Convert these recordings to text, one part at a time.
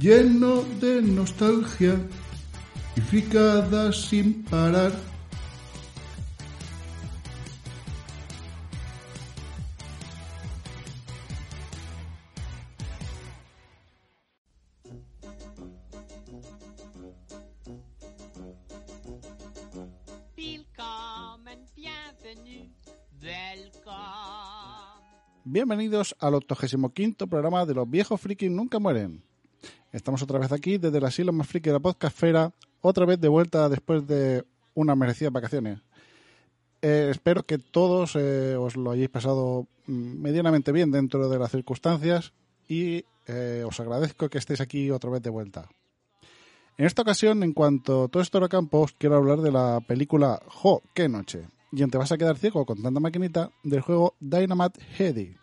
lleno de nostalgia y fricadas sin parar. Bienvenidos al 85 programa de Los viejos frikis nunca mueren. Estamos otra vez aquí desde el asilo más friki de la podcastfera, otra vez de vuelta después de unas merecidas vacaciones. Eh, espero que todos eh, os lo hayáis pasado mm, medianamente bien dentro de las circunstancias y eh, os agradezco que estéis aquí otra vez de vuelta. En esta ocasión, en cuanto a todo esto a campo, os quiero hablar de la película Jo, qué noche. Y Te vas a quedar ciego con tanta maquinita del juego Dynamite Heady.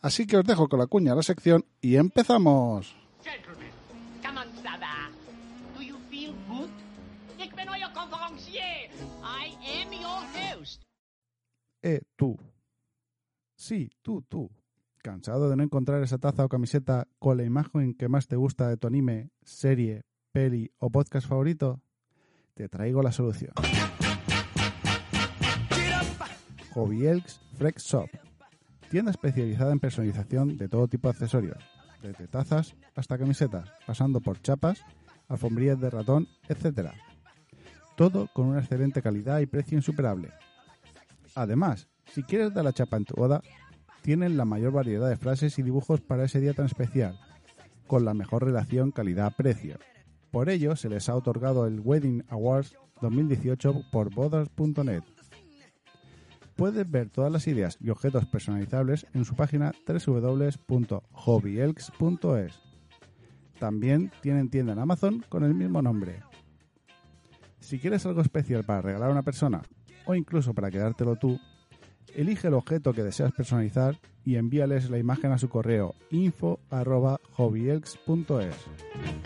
Así que os dejo con la cuña a la sección y empezamos. Do you feel good? Ik ben conferencier. I am your host. Eh, tú. Sí, tú, tú. ¿Cansado de no encontrar esa taza o camiseta con la imagen que más te gusta de tu anime, serie, peli o podcast favorito? Te traigo la solución. Hobby Elks Frex Shop. Tienda especializada en personalización de todo tipo de accesorios desde tazas hasta camisetas, pasando por chapas, alfombrillas de ratón, etc. Todo con una excelente calidad y precio insuperable. Además, si quieres dar la chapa en tu boda, tienen la mayor variedad de frases y dibujos para ese día tan especial, con la mejor relación calidad-precio. Por ello, se les ha otorgado el Wedding Awards 2018 por bodas.net Puedes ver todas las ideas y objetos personalizables en su página www.hobbyelks.es. También tienen tienda en Amazon con el mismo nombre. Si quieres algo especial para regalar a una persona o incluso para quedártelo tú, elige el objeto que deseas personalizar y envíales la imagen a su correo info@hobbyelks.es.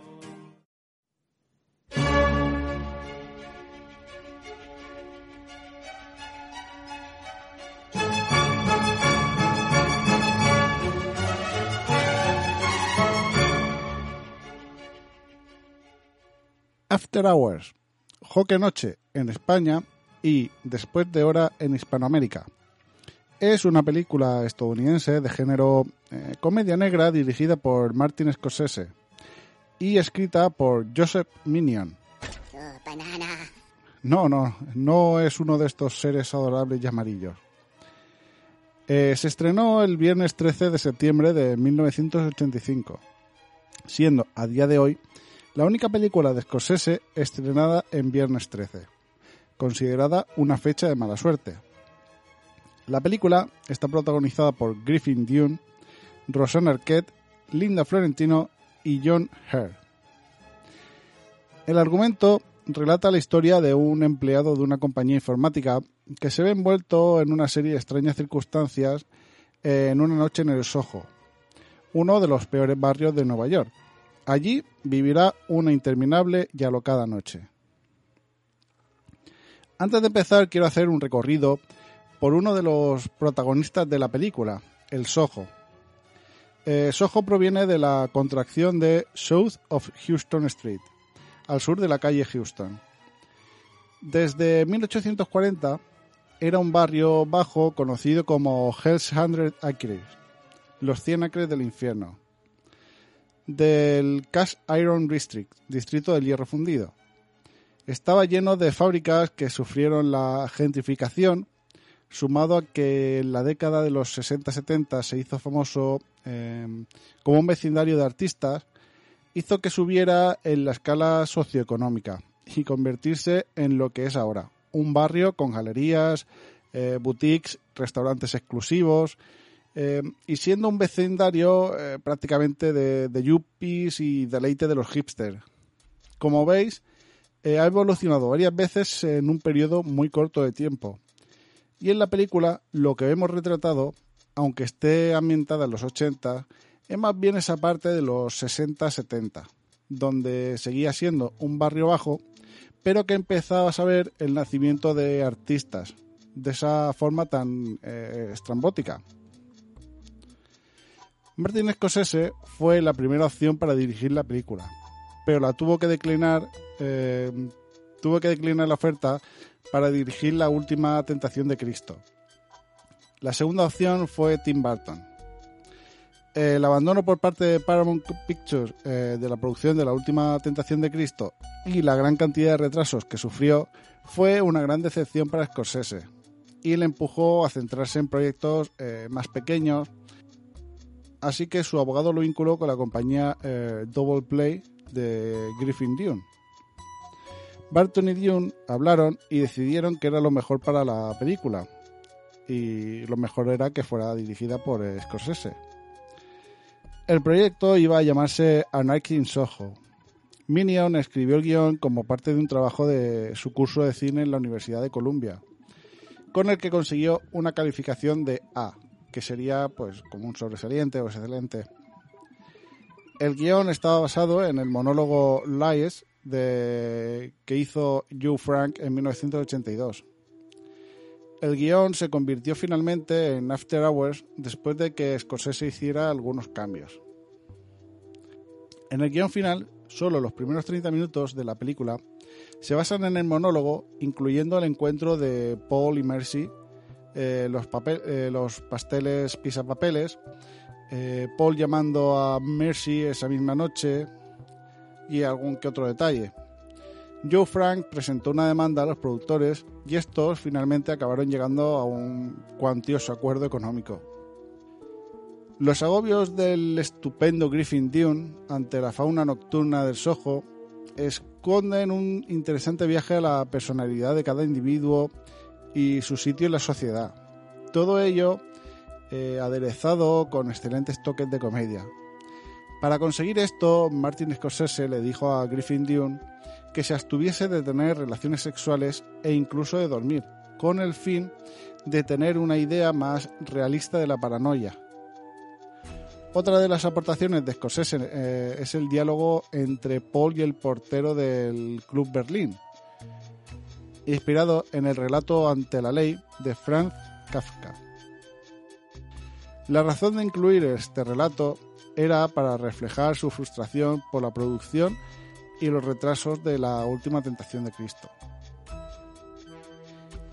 After Hours, Joque Noche en España y Después de Hora en Hispanoamérica. Es una película estadounidense de género eh, comedia negra dirigida por Martin Scorsese y escrita por Joseph Minion. No, no, no es uno de estos seres adorables y amarillos. Eh, se estrenó el viernes 13 de septiembre de 1985, siendo a día de hoy la única película de Scorsese estrenada en viernes 13, considerada una fecha de mala suerte. La película está protagonizada por Griffin Dune, Rosanna Arquette, Linda Florentino y John Hare. El argumento relata la historia de un empleado de una compañía informática que se ve envuelto en una serie de extrañas circunstancias en una noche en el Soho, uno de los peores barrios de Nueva York. Allí vivirá una interminable y alocada noche. Antes de empezar, quiero hacer un recorrido por uno de los protagonistas de la película, el Soho. Eh, Soho proviene de la contracción de South of Houston Street, al sur de la calle Houston. Desde 1840 era un barrio bajo conocido como Hell's Hundred Acres, los 100 acres del infierno, del Cast Iron District, distrito del hierro fundido. Estaba lleno de fábricas que sufrieron la gentrificación, sumado a que en la década de los 60-70 se hizo famoso eh, como un vecindario de artistas, hizo que subiera en la escala socioeconómica y convertirse en lo que es ahora, un barrio con galerías, eh, boutiques, restaurantes exclusivos, eh, y siendo un vecindario eh, prácticamente de, de yuppies y deleite de los hipsters. Como veis, ha evolucionado varias veces en un periodo muy corto de tiempo. Y en la película lo que vemos retratado, aunque esté ambientada en los 80, es más bien esa parte de los 60-70, donde seguía siendo un barrio bajo, pero que empezaba a saber el nacimiento de artistas, de esa forma tan eh, estrambótica. Martin Scorsese fue la primera opción para dirigir la película, pero la tuvo que declinar, eh, tuvo que declinar la oferta para dirigir la última tentación de Cristo. La segunda opción fue Tim Burton. El abandono por parte de Paramount Pictures eh, de la producción de la última tentación de Cristo y la gran cantidad de retrasos que sufrió fue una gran decepción para Scorsese y le empujó a centrarse en proyectos eh, más pequeños. Así que su abogado lo vinculó con la compañía eh, Double Play de Griffin Dune. Barton y Dune hablaron y decidieron que era lo mejor para la película. Y lo mejor era que fuera dirigida por Scorsese. El proyecto iba a llamarse Anarchy in Soho. Minion escribió el guion como parte de un trabajo de su curso de cine en la Universidad de Columbia, con el que consiguió una calificación de A, que sería pues como un sobresaliente o excelente. El guion estaba basado en el monólogo Lies de, que hizo Joe Frank en 1982. El guion se convirtió finalmente en After Hours después de que Scorsese hiciera algunos cambios. En el guion final, solo los primeros 30 minutos de la película se basan en el monólogo, incluyendo el encuentro de Paul y Mercy, eh, los, eh, los, pasteles pisapapeles, eh, Paul llamando a Mercy esa misma noche y algún que otro detalle. Joe Frank presentó una demanda a los productores y estos finalmente acabaron llegando a un cuantioso acuerdo económico. Los agobios del estupendo Griffin Dune ante la fauna nocturna del Soho esconden un interesante viaje a la personalidad de cada individuo y su sitio en la sociedad. Todo ello eh, aderezado con excelentes toques de comedia. Para conseguir esto, Martin Scorsese le dijo a Griffin Dune que se abstuviese de tener relaciones sexuales e incluso de dormir, con el fin de tener una idea más realista de la paranoia. Otra de las aportaciones de Scorsese eh, es el diálogo entre Paul y el portero del Club Berlín, inspirado en el relato Ante la ley de Franz Kafka. La razón de incluir este relato era para reflejar su frustración por la producción y los retrasos de la última tentación de Cristo.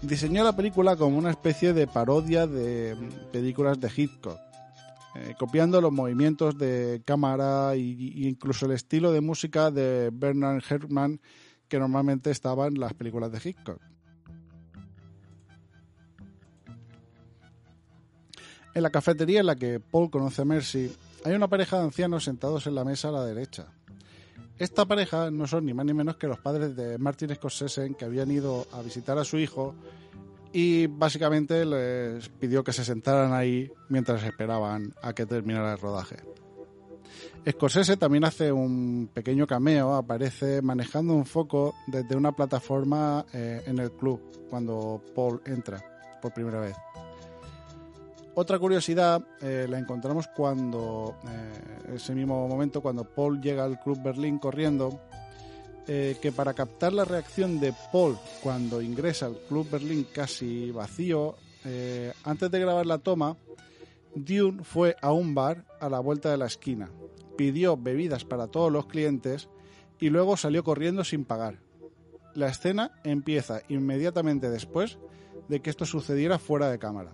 Diseñó la película como una especie de parodia de películas de Hitchcock, eh, copiando los movimientos de cámara e incluso el estilo de música de Bernard Herrmann que normalmente estaba en las películas de Hitchcock. En la cafetería en la que Paul conoce a Mercy, hay una pareja de ancianos sentados en la mesa a la derecha. Esta pareja no son ni más ni menos que los padres de Martin Scorsese que habían ido a visitar a su hijo y básicamente les pidió que se sentaran ahí mientras esperaban a que terminara el rodaje. Scorsese también hace un pequeño cameo, aparece manejando un foco desde una plataforma eh, en el club cuando Paul entra por primera vez. Otra curiosidad eh, la encontramos cuando, eh, ese mismo momento, cuando Paul llega al Club Berlín corriendo, que para captar la reacción de Paul cuando ingresa al Club Berlín casi vacío, antes de grabar la toma, Dune fue a un bar a la vuelta de la esquina, pidió bebidas para todos los clientes y luego salió corriendo sin pagar. La escena empieza inmediatamente después de que esto sucediera fuera de cámara.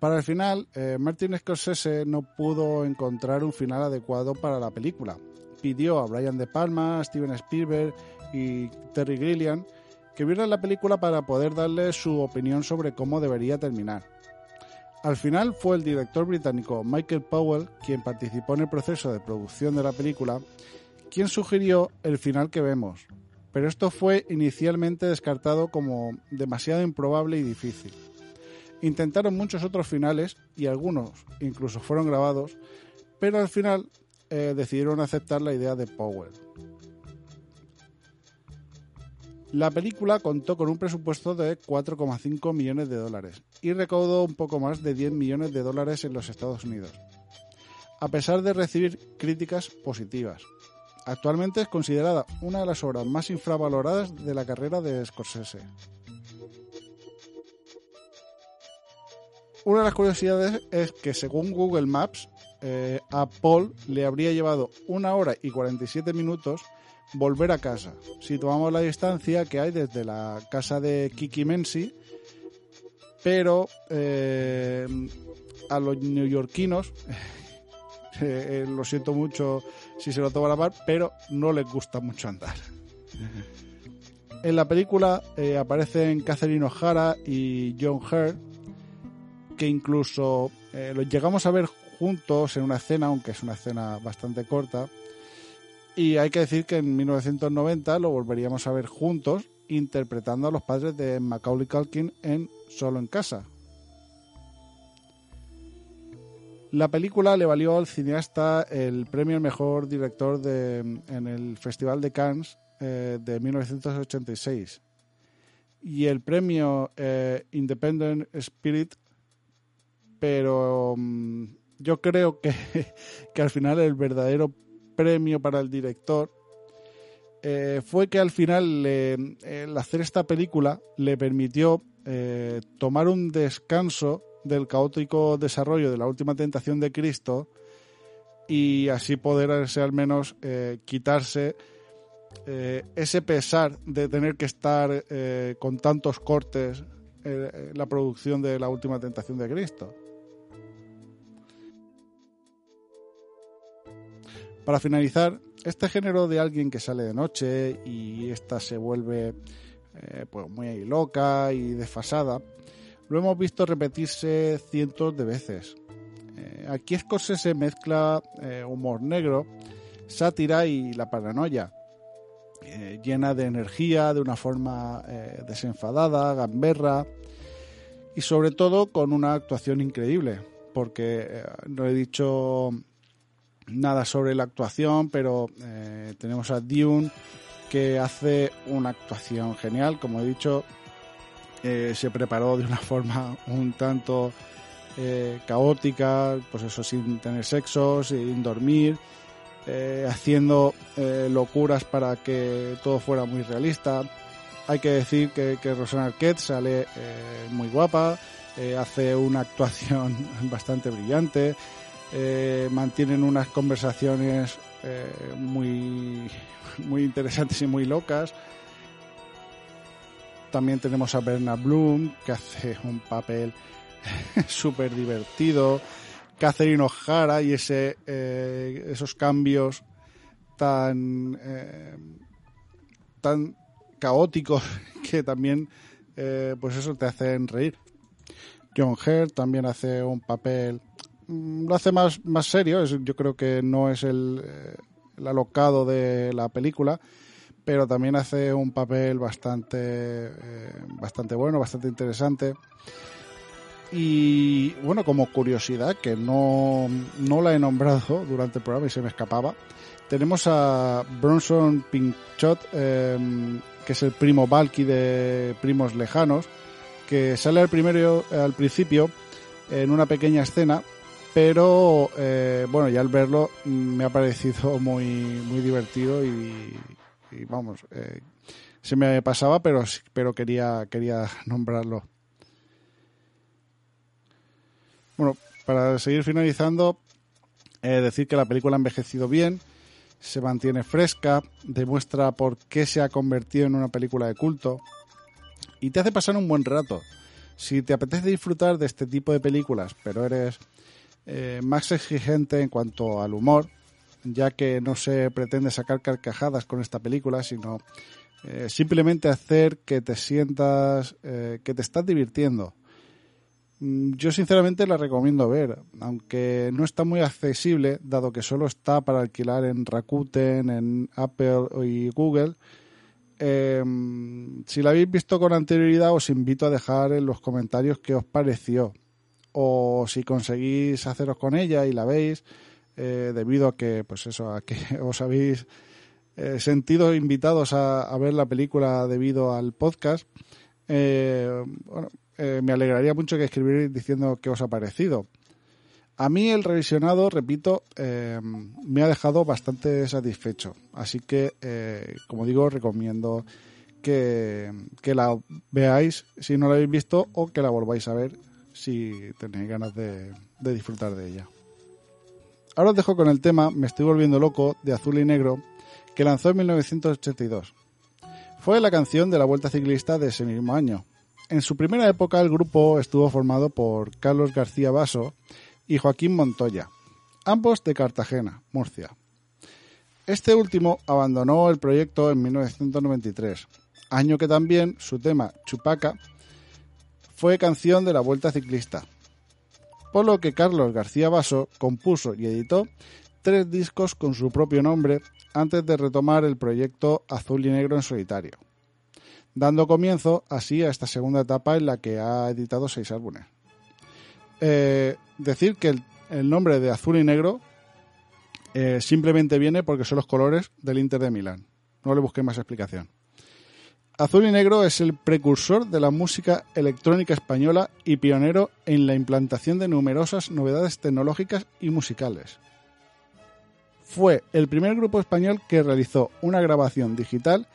Para el final, eh, Martin Scorsese no pudo encontrar un final adecuado para la película. Pidió a Brian De Palma, Steven Spielberg y Terry Gilliam que vieran la película para poder darle su opinión sobre cómo debería terminar. Al final fue el director británico Michael Powell quien participó en el proceso de producción de la película, quien sugirió el final que vemos, pero esto fue inicialmente descartado como demasiado improbable y difícil. Intentaron muchos otros finales y algunos incluso fueron grabados, pero al final eh, decidieron aceptar la idea de Powell. La película contó con un presupuesto de 4,5 millones de dólares y recaudó un poco más de 10 millones de dólares en los Estados Unidos, a pesar de recibir críticas positivas. Actualmente es considerada una de las obras más infravaloradas de la carrera de Scorsese. Una de las curiosidades es que según Google Maps, eh, a Paul le habría llevado una hora y 47 minutos volver a casa. Si tomamos la distancia que hay desde la casa de Kiki Mensi, pero eh, a los neoyorquinos, eh, eh, lo siento mucho si se lo tomo a la par, pero no les gusta mucho andar. En la película aparecen Catherine O'Hara y John Hurt, que incluso los llegamos a ver juntos en una escena, aunque es una escena bastante corta. Y hay que decir que en 1990 lo volveríamos a ver juntos interpretando a los padres de Macaulay Culkin en Solo en casa. La película le valió al cineasta el premio al mejor director en el Festival de Cannes eh, de 1986 y el premio eh, Independent Spirit, pero mm, yo creo que, que al final el verdadero premio para el director eh, fue que al final le- el hacer esta película le permitió eh, tomar un descanso del caótico desarrollo de la última tentación de Cristo y así poderse al menos eh, quitarse eh, ese pesar de tener que estar eh, con tantos cortes eh, en la producción de la última tentación de Cristo. Para finalizar, este género de alguien que sale de noche y esta se vuelve eh, pues muy loca y desfasada, lo hemos visto repetirse cientos de veces. Eh, aquí Scorsese mezcla eh, humor negro, sátira y la paranoia, eh, llena de energía, de una forma desenfadada, gamberra y sobre todo con una actuación increíble, porque no he dicho nada sobre la actuación, pero eh, tenemos a Dune que hace una actuación genial, como he dicho, eh, se preparó de una forma un tanto eh, caótica, pues eso, sin tener sexo, sin dormir, eh, haciendo locuras para que todo fuera muy realista. Hay que decir que, que Rosanna Arquette sale muy guapa, hace una actuación bastante brillante, eh, mantienen unas conversaciones eh, muy, muy interesantes y muy locas. También tenemos a Bernard Bloom, que hace un papel súper divertido. Catherine O'Hara y ese, eh, esos cambios tan, eh, tan caóticos que también, pues eso, te hacen reír. John Hurt también hace un papel, lo hace más, más serio, es- yo creo que no es el, eh, el alocado de la película, pero también hace un papel bastante, eh, bastante bueno, bastante interesante. Y bueno, como curiosidad, que no, no la he nombrado durante el programa y se me escapaba, tenemos a Bronson Pinchot, eh, que es el primo Valky de Primos Lejanos, que sale al, primero, al principio en una pequeña escena, pero eh, bueno, ya al verlo me ha parecido muy, muy divertido y, y vamos, eh, se me pasaba, pero, pero quería, quería nombrarlo. Bueno, para seguir finalizando, eh, decir que la película ha envejecido bien, se mantiene fresca, demuestra por qué se ha convertido en una película de culto y te hace pasar un buen rato. Si te apetece disfrutar de este tipo de películas, pero eres eh, más exigente en cuanto al humor, ya que no se pretende sacar carcajadas con esta película, sino eh, simplemente hacer que te sientas eh, que te estás divirtiendo. Mm, yo sinceramente la recomiendo ver, aunque no está muy accesible, dado que solo está para alquilar en Rakuten, en Apple y Google. Em, si la habéis visto con anterioridad, os invito a dejar en los comentarios qué os pareció. O si conseguís haceros con ella y la veis, eh, debido a que, pues eso, a que os habéis eh, sentido invitados a, ver la película debido al podcast. Eh, bueno, me alegraría mucho que escribierais diciendo qué os ha parecido. A mí el revisionado, repito, me ha dejado bastante satisfecho. Así que, como digo, recomiendo que, que, la veáis si no la habéis visto o que la volváis a ver si tenéis ganas de disfrutar de ella. Ahora os dejo con el tema Me estoy volviendo loco de Azul y Negro, que lanzó en 1982. Fue la canción de la Vuelta Ciclista de ese mismo año. En su primera época el grupo estuvo formado por Carlos García Baso y Joaquín Montoya, ambos de Cartagena, Murcia. Este último abandonó el proyecto en 1993, año que también su tema Chupaca fue canción de la Vuelta Ciclista, por lo que Carlos García Baso compuso y editó tres discos con su propio nombre antes de retomar el proyecto Azul y Negro en solitario, dando comienzo así a esta segunda etapa en la que ha editado seis álbumes. Eh, decir que el, nombre de Azul y Negro eh, simplemente viene porque son los colores del Inter de Milán. No le busqué más explicación. Azul y Negro es el precursor de la música electrónica española y pionero en la implantación de numerosas novedades tecnológicas y musicales. Fue el primer grupo español que realizó una grabación digital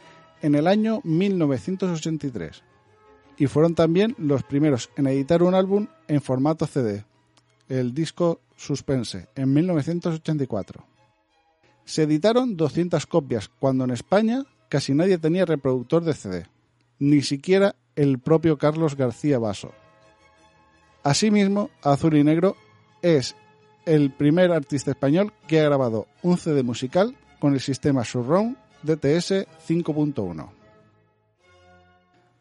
en el año 1983 y fueron también los primeros en editar un álbum en formato CD, el disco Suspense, en 1984. Se editaron 200 copias, cuando en España casi nadie tenía reproductor de CD, ni siquiera el propio Carlos García Baso. Asimismo, Azul y Negro es el primer artista español que ha grabado un CD musical con el sistema Surround DTS 5.1.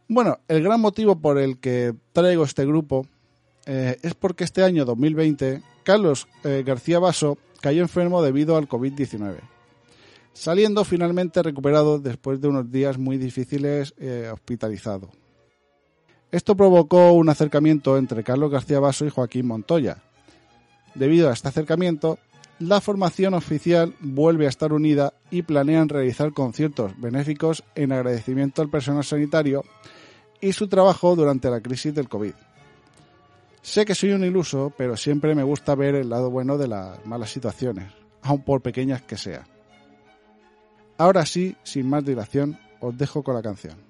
Bueno, el gran motivo por el que traigo este grupo eh, es porque este año 2020 Carlos eh, García Baso cayó enfermo debido al COVID-19 saliendo finalmente recuperado después de unos días muy difíciles eh, hospitalizado. Esto provocó un acercamiento entre Carlos García Baso y Joaquín Montoya. Debido a este acercamiento, la formación oficial vuelve a estar unida y planean realizar conciertos benéficos en agradecimiento al personal sanitario y su trabajo durante la crisis del COVID. Sé que soy un iluso, pero siempre me gusta ver el lado bueno de las malas situaciones, aun por pequeñas que sean. Ahora sí, sin más dilación, os dejo con la canción.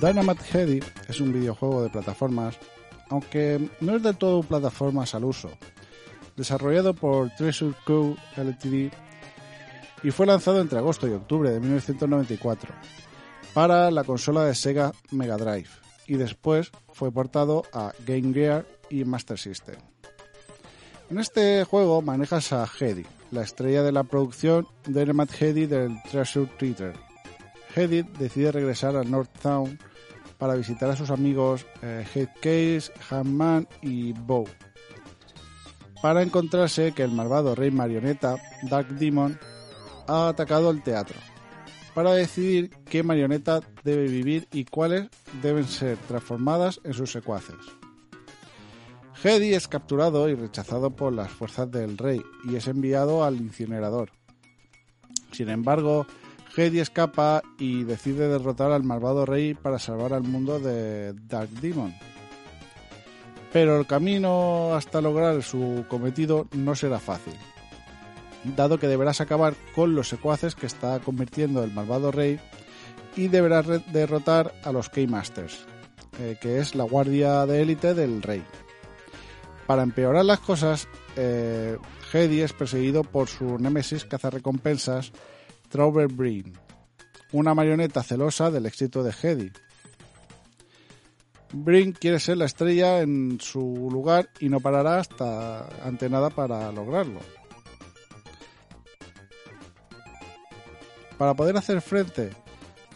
Dynamite Heady es un videojuego de plataformas, aunque no es del todo plataformas al uso, desarrollado por Treasure Co. Ltd. y fue lanzado entre agosto y octubre de 1994 para la consola de Sega Mega Drive y después fue portado a Game Gear y Master System. En este juego manejas a Heady, la estrella de la producción Dynamite Heady del Treasure Theater. Heady decide regresar a North Town para visitar a sus amigos eh, Headcase, Handman y Bow, para encontrarse que el malvado rey marioneta, Dark Demon, ha atacado el teatro, para decidir qué marioneta debe vivir y cuáles deben ser transformadas en sus secuaces. Hedy es capturado y rechazado por las fuerzas del rey y es enviado al incinerador. Sin embargo, Hedy escapa y decide derrotar al malvado rey para salvar al mundo de Dark Demon. Pero el camino hasta lograr su cometido no será fácil, dado que deberás acabar con los secuaces que está convirtiendo el malvado rey y deberás derrotar a los Keymasters, eh, que es la guardia de élite del rey. Para empeorar las cosas, eh, Hedy es perseguido por su némesis cazarrecompensas Trover Breen, una marioneta celosa del éxito de Hedy. Breen quiere ser la estrella en su lugar y no parará hasta ante nada para lograrlo. Para poder hacer frente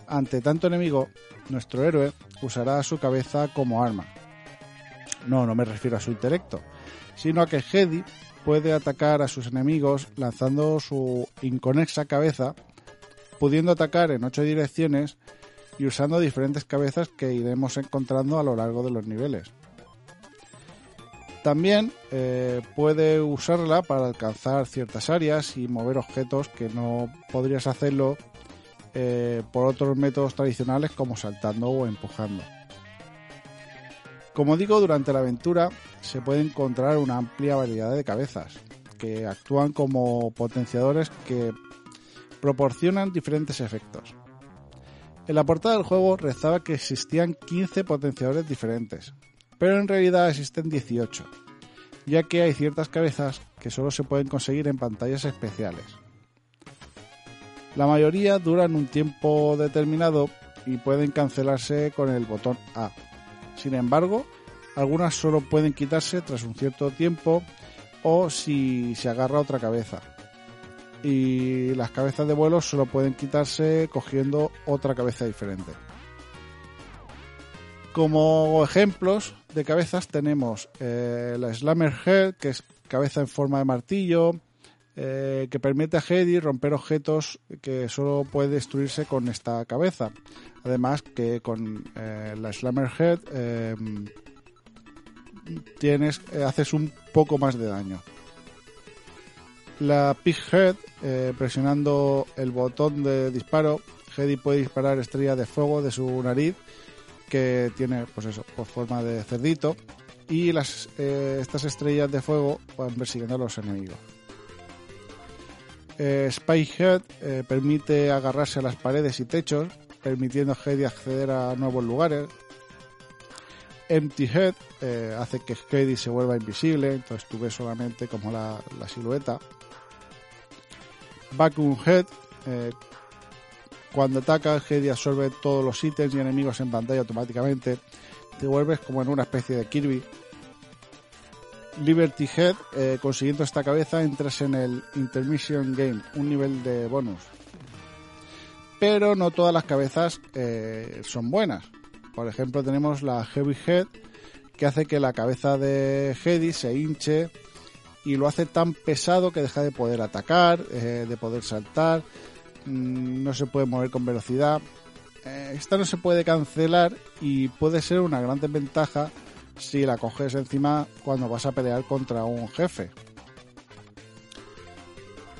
ante tanto enemigo, nuestro héroe usará su cabeza como arma. No, no me refiero a su intelecto, sino a que Hedy puede atacar a sus enemigos lanzando su inconexa cabeza, pudiendo atacar en ocho direcciones y usando diferentes cabezas que iremos encontrando a lo largo de los niveles. También eh, puede usarla para alcanzar ciertas áreas y mover objetos que no podrías hacerlo eh, por otros métodos tradicionales como saltando o empujando. Como digo, durante la aventura se puede encontrar una amplia variedad de cabezas que actúan como potenciadores que proporcionan diferentes efectos. En la portada del juego rezaba que existían 15 potenciadores diferentes, pero en realidad existen 18, ya que hay ciertas cabezas que solo se pueden conseguir en pantallas especiales. La mayoría duran un tiempo determinado y pueden cancelarse con el botón A. Sin embargo, algunas solo pueden quitarse tras un cierto tiempo o si se agarra otra cabeza. Y las cabezas de vuelo solo pueden quitarse cogiendo otra cabeza diferente. Como ejemplos de cabezas tenemos eh, la Slammer Head, que es cabeza en forma de martillo, eh, que permite a Hedy romper objetos que solo puede destruirse con esta cabeza. Además que con eh, la Slammer Head eh, haces un poco más de daño. La Pig Head, presionando el botón de disparo, Hedy puede disparar estrellas de fuego de su nariz, que tiene, pues eso, por forma de cerdito, y estas estrellas de fuego van persiguiendo a los enemigos. Eh, Spy Head eh, permite agarrarse a las paredes y techos, permitiendo a Hedy acceder a nuevos lugares. Empty Head eh, hace que Hedy se vuelva invisible, entonces tú ves solamente como la, la silueta. Vacuum Head. eh, cuando ataca, Heady absorbe todos los ítems y enemigos en pantalla automáticamente. Te vuelves como en una especie de Kirby. Liberty Head, eh, consiguiendo esta cabeza entras en el Intermission Game, un nivel de bonus. Pero no todas las cabezas eh, son buenas. Por ejemplo, tenemos la Heavy Head, que hace que la cabeza de Heady se hinche y lo hace tan pesado que deja de poder atacar, eh, de poder saltar, mm, no se puede mover con velocidad. Esta no se puede cancelar y puede ser una gran desventaja si la coges encima cuando vas a pelear contra un jefe.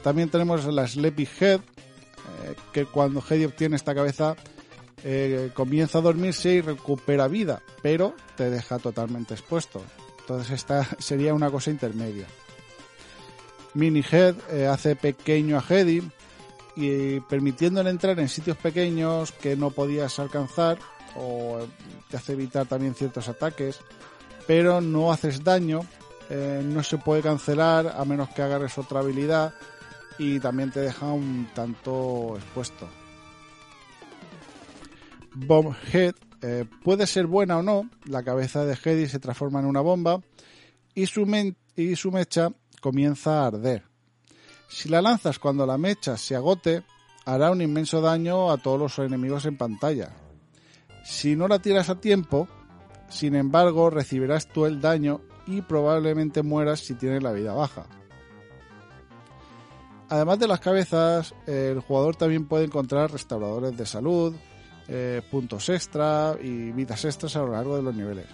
También tenemos la Sleepy Head, eh, que cuando Heady obtiene esta cabeza eh, comienza a dormirse y recupera vida, pero te deja totalmente expuesto. Entonces esta sería una cosa intermedia. Mini Head eh, hace pequeño a Heady y permitiéndole entrar en sitios pequeños que no podías alcanzar o te hace evitar también ciertos ataques, pero no haces daño, eh, no se puede cancelar a menos que agarres otra habilidad y también te deja un tanto expuesto. Bomb Head eh, puede ser buena o no, la cabeza de Heady se transforma en una bomba y su mecha comienza a arder. Si la lanzas cuando la mecha se agote, hará un inmenso daño a todos los enemigos en pantalla. Si no la tiras a tiempo, sin embargo, recibirás tú el daño y probablemente mueras si tienes la vida baja. Además de las cabezas, el jugador también puede encontrar restauradores de salud, eh, puntos extra y vidas extras a lo largo de los niveles.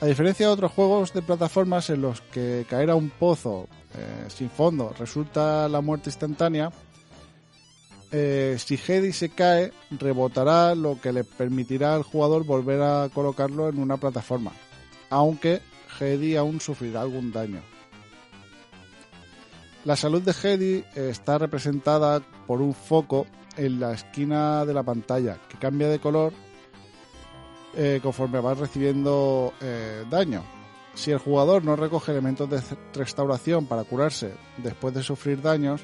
A diferencia de otros juegos de plataformas en los que caer a un pozo eh, sin fondo resulta la muerte instantánea, eh, si Heady se cae, rebotará lo que le permitirá al jugador volver a colocarlo en una plataforma, aunque Heady aún sufrirá algún daño. La salud de Heady eh, está representada por un foco en la esquina de la pantalla que cambia de color eh, conforme vas recibiendo daño. Si el jugador no recoge elementos de restauración para curarse después de sufrir daños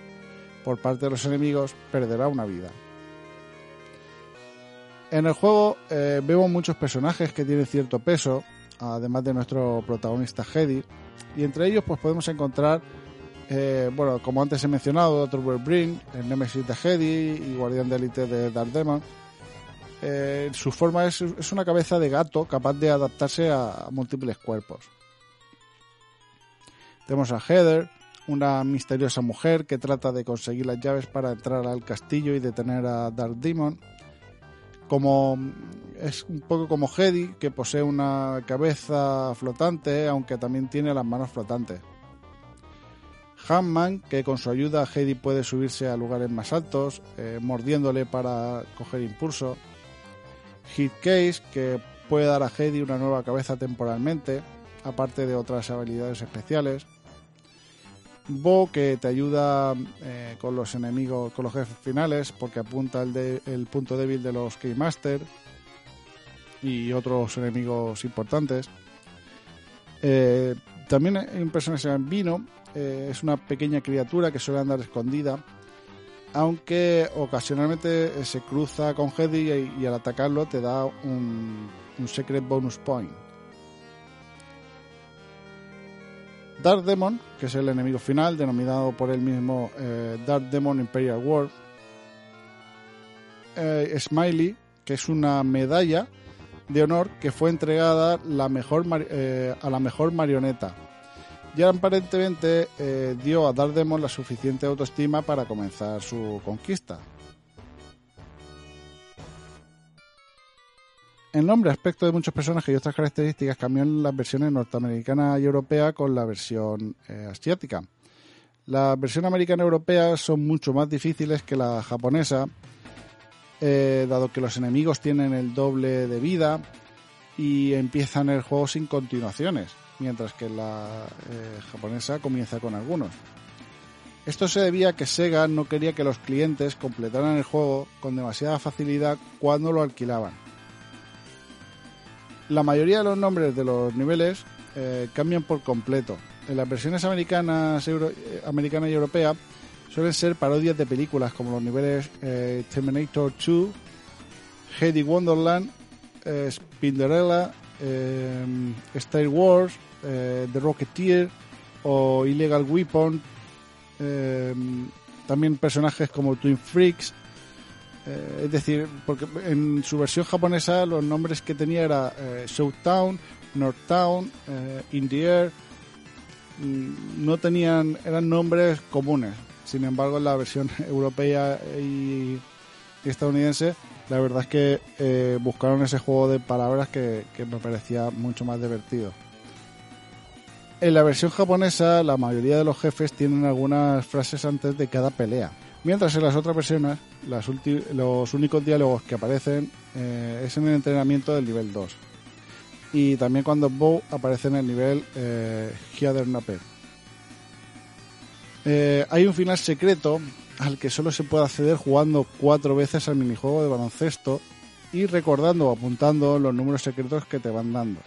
por parte de los enemigos, perderá una vida. En el juego eh, vemos muchos personajes que tienen cierto peso, además de nuestro protagonista Heady, y entre ellos pues podemos encontrar, eh, bueno, como antes he mencionado, Dr. Bring, el Nemesis de Heady y Guardián de Elite de Dark Demon. Eh, su forma es, es una cabeza de gato capaz de adaptarse a múltiples cuerpos. Tenemos a Heather, una misteriosa mujer que trata de conseguir las llaves para entrar al castillo y detener a Dark Demon. Como es un poco como Heady, que posee una cabeza flotante, aunque también tiene las manos flotantes. Hanman, que con su ayuda Heady puede subirse a lugares más altos, eh, mordiéndole para coger impulso. Hitcase, que puede dar a Heady una nueva cabeza temporalmente, aparte de otras habilidades especiales. Bo, que te ayuda eh, con los enemigos, con los jefes finales, porque apunta el, punto débil de los Keymaster y otros enemigos importantes. Eh, también hay un personaje que se llama Vino, eh, es una pequeña criatura que suele andar escondida, aunque ocasionalmente se cruza con Heady y, al atacarlo te da un Secret Bonus Point. Dark Demon, que es el enemigo final, denominado por él mismo eh, Dark Demon Imperial War. Eh, Smiley, que es una medalla de honor que fue entregada eh, a la mejor marioneta. Y aparentemente dio a Dark Demon la suficiente autoestima para comenzar su conquista. El nombre, aspecto de muchos personajes y otras características cambió en las versiones norteamericana y europea con la versión eh, asiática. La versión americana y europea son mucho más difíciles que la japonesa, eh, dado que los enemigos tienen el doble de vida y empiezan el juego sin continuaciones, mientras que la eh, japonesa comienza con algunos. Esto se debía a que Sega no quería que los clientes completaran el juego con demasiada facilidad cuando lo alquilaban. La mayoría de los nombres de los niveles eh, cambian por completo. En las versiones americanas, euro- eh, americana y europea suelen ser parodias de películas como los niveles eh, Terminator 2, Heady Wonderland, Spinderella, Star Wars, The Rocketeer o Illegal Weapon. también personajes como Twin Freaks. Eh, es decir, porque en su versión japonesa los nombres que tenía era eh, Southtown, Northtown, eh, In the Air. Mm, No tenían, eran nombres comunes. Sin embargo, en la versión europea y estadounidense, la verdad es que eh, buscaron ese juego de palabras que me parecía mucho más divertido. En la versión japonesa, la mayoría de los jefes tienen algunas frases antes de cada pelea, mientras en las otras versiones, los únicos diálogos que aparecen eh, es en el entrenamiento del nivel 2. Y también cuando Bow aparece en el nivel eh. Eh, hay un final secreto al que solo se puede acceder jugando cuatro veces al minijuego de baloncesto y recordando o apuntando los números secretos que te van dando.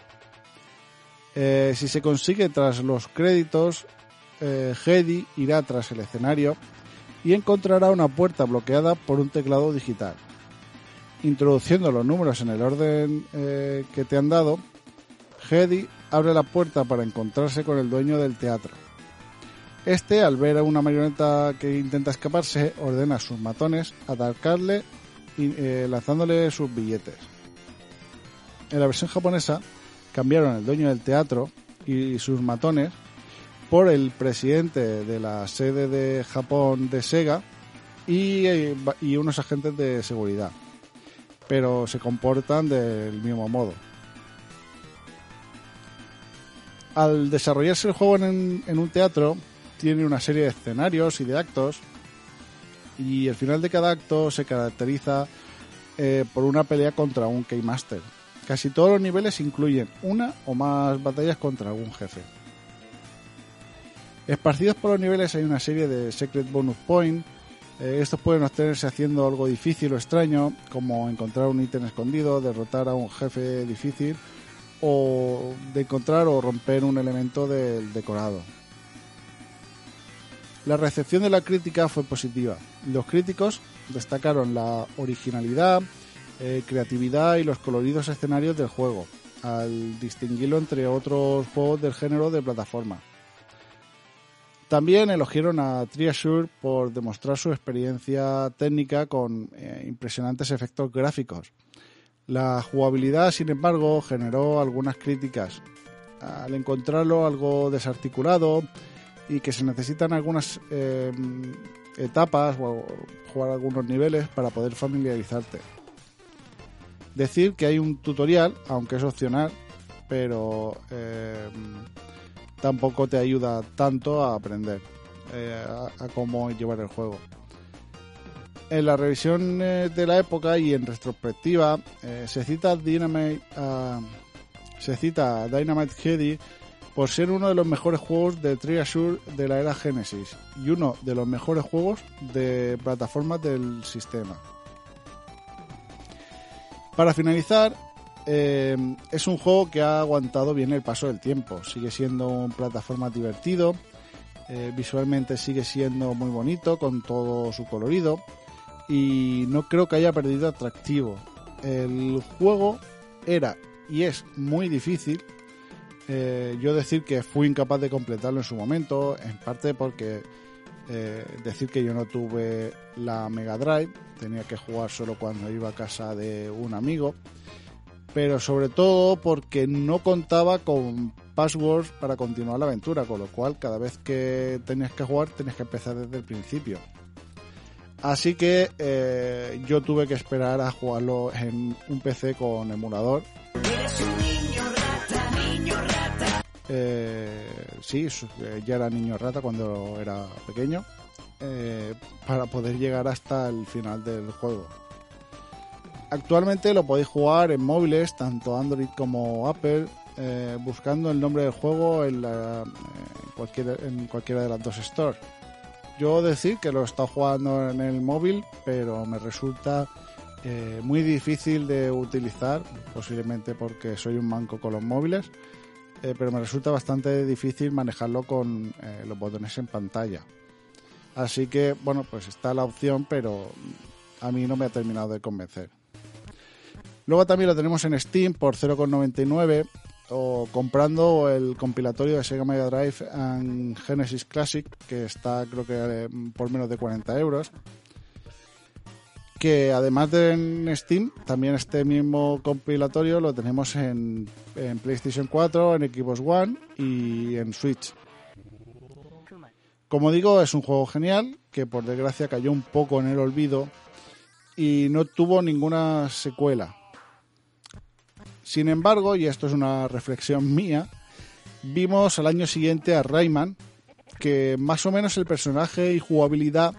Eh, si se consigue tras los créditos, eh, Hedy irá tras el escenario y encontrará una puerta bloqueada por un teclado digital. Introduciendo los números en el orden eh, que te han dado, Hedy abre la puerta para encontrarse con el dueño del teatro. Este, al ver a una marioneta que intenta escaparse, ordena a sus matones atacarle eh, lanzándole sus billetes. En la versión japonesa cambiaron el dueño del teatro y sus matones por el presidente de la sede de Japón de Sega y, eh, y unos agentes de seguridad, pero se comportan del mismo modo. Al desarrollarse el juego en, en un teatro, tiene una serie de escenarios y de actos y el final de cada acto se caracteriza eh, por una pelea contra un Keymaster. Casi todos los niveles incluyen una o más batallas contra algún jefe. Esparcidos por los niveles hay una serie de Secret Bonus Point. Eh, estos pueden obtenerse haciendo algo difícil o extraño, como encontrar un ítem escondido, derrotar a un jefe difícil o de encontrar o romper un elemento del decorado. La recepción de la crítica fue positiva. Los críticos destacaron la originalidad, eh, creatividad y los coloridos escenarios del juego, al distinguirlo entre otros juegos del género de plataforma. También elogiaron a Triassure por demostrar su experiencia técnica con eh, impresionantes efectos gráficos. La jugabilidad, sin embargo, generó algunas críticas. Al encontrarlo algo desarticulado, y que se necesitan algunas eh, etapas o jugar algunos niveles para poder familiarizarte. Decir que hay un tutorial, aunque es opcional, pero eh, tampoco te ayuda tanto a aprender eh, a, cómo llevar el juego. En la revisión eh, de la época y en retrospectiva eh, se cita Dynamite, se cita Dynamite Heady por ser uno de los mejores juegos de Triassure de la era Genesis y uno de los mejores juegos de plataformas del sistema. Para finalizar, eh, es un juego que ha aguantado bien el paso del tiempo. Sigue siendo un plataforma divertido, eh, visualmente sigue siendo muy bonito con todo su colorido y no creo que haya perdido atractivo. El juego era y es muy difícil, eh, yo decir que fui incapaz de completarlo en su momento, en parte porque decir que yo no tuve la Mega Drive, tenía que jugar solo cuando iba a casa de un amigo, pero sobre todo porque no contaba con passwords para continuar la aventura, con lo cual cada vez que tenías que jugar tenías que empezar desde el principio. Así que eh, yo tuve que esperar a jugarlo en un PC con emulador. Eh, sí, ya era niño rata cuando era pequeño, eh, para poder llegar hasta el final del juego. Actualmente lo podéis jugar en móviles, tanto Android como Apple, eh, buscando el nombre del juego en, la, en, cualquier, en cualquiera de las dos stores. Yo decir que lo he estado jugando en el móvil, pero me resulta eh, muy difícil de utilizar, posiblemente porque soy un manco con los móviles, eh, pero me resulta bastante difícil manejarlo con eh, los botones en pantalla. Así que, bueno, pues está la opción, pero a mí no me ha terminado de convencer. Luego también lo tenemos en Steam por 0,99 o comprando el compilatorio de Sega Mega Drive and Genesis Classic, que está creo que eh, por menos de 40 euros. Que además de en Steam, también este mismo compilatorio lo tenemos en, en PlayStation 4, en Xbox One y en Switch. Como digo, es un juego genial que por desgracia cayó un poco en el olvido y no tuvo ninguna secuela. Sin embargo, y esto es una reflexión mía, vimos al año siguiente a Rayman, que más o menos el personaje y jugabilidad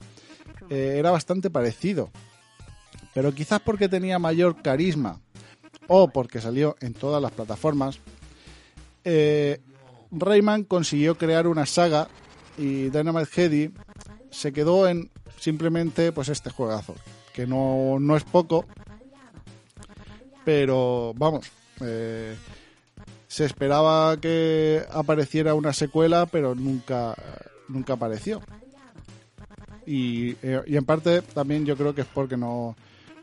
eh, era bastante parecido. Pero quizás porque tenía mayor carisma o porque salió en todas las plataformas, eh, Rayman consiguió crear una saga y Dynamite Heady se quedó en simplemente pues este juegazo, que no, no es poco, pero vamos, eh, se esperaba que apareciera una secuela, pero nunca, nunca apareció. Y, eh, en parte también yo creo que es porque no,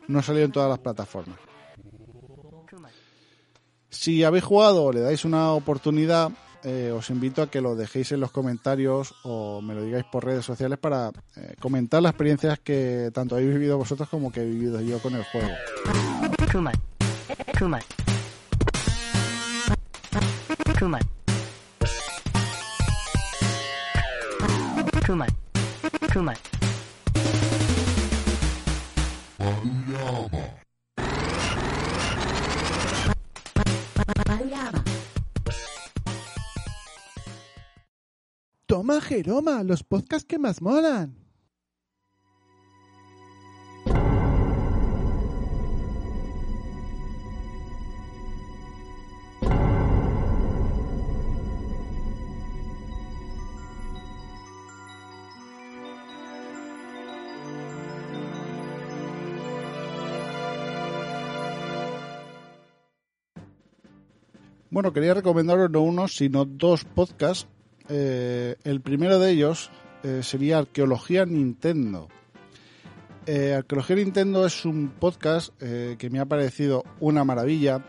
no salió en todas las plataformas. Si habéis jugado o le dais una oportunidad, eh, os invito a que lo dejéis en los comentarios o me lo digáis por redes sociales para comentar las experiencias que tanto habéis vivido vosotros como que he vivido yo con el juego. Kuman. Kuman. Kuman. Kuman. Kuman. Toma Jeroma, los podcasts que más molan. Bueno, quería recomendaros no uno, sino dos podcasts. Eh, el primero de ellos eh, sería Arqueología Nintendo. Eh, Arqueología Nintendo es un podcast que me ha parecido una maravilla,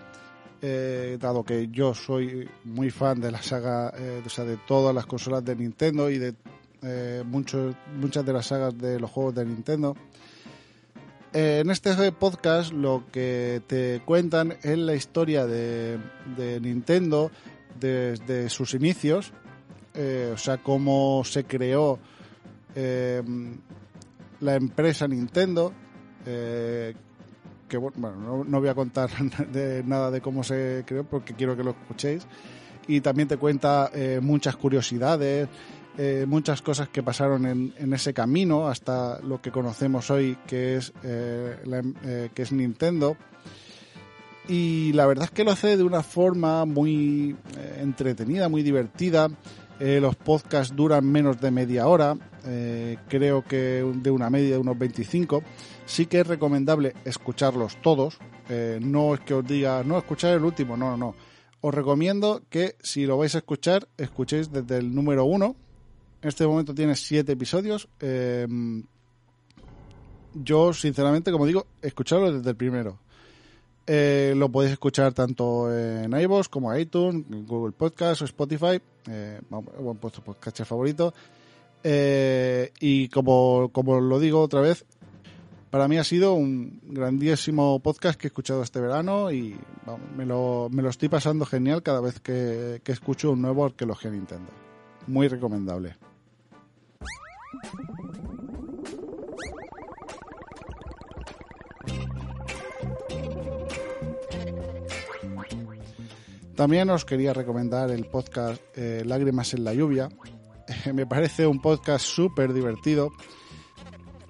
dado que yo soy muy fan de la saga, o sea, de todas las consolas de Nintendo y de muchos, muchas de las sagas de los juegos de Nintendo. Eh, en este podcast lo que te cuentan es la historia de, Nintendo desde sus inicios, eh, o sea, cómo se creó eh, la empresa Nintendo, eh, que bueno, no, no voy a contar nada de cómo se creó porque quiero que lo escuchéis. Y también te cuenta muchas curiosidades, eh, muchas cosas que pasaron en, en, ese camino hasta lo que conocemos hoy, que es, eh, la, eh, que es Nintendo. Y la verdad es que lo hace de una forma muy entretenida, muy divertida. Los podcasts duran menos de media hora, creo que de una media de unos 25. Sí que es recomendable escucharlos todos. No es que os diga, no, escuchar el último, no, no, no. Os recomiendo que si lo vais a escuchar, escuchéis desde el número uno. En este momento tiene siete episodios. Eh, yo, sinceramente, como digo, escucharlo desde el primero. Eh, lo podéis escuchar tanto en iVoox como en iTunes, Google Podcast o Spotify, eh, bueno, vuestro podcast favorito. Eh, y como, como lo digo otra vez, para mí ha sido un grandísimo podcast que he escuchado este verano y me, lo, me lo estoy pasando genial cada vez que, que escucho un nuevo Arqueología Nintendo. Muy recomendable. También os quería recomendar el podcast eh, Lágrimas en la lluvia. Me parece un podcast súper divertido.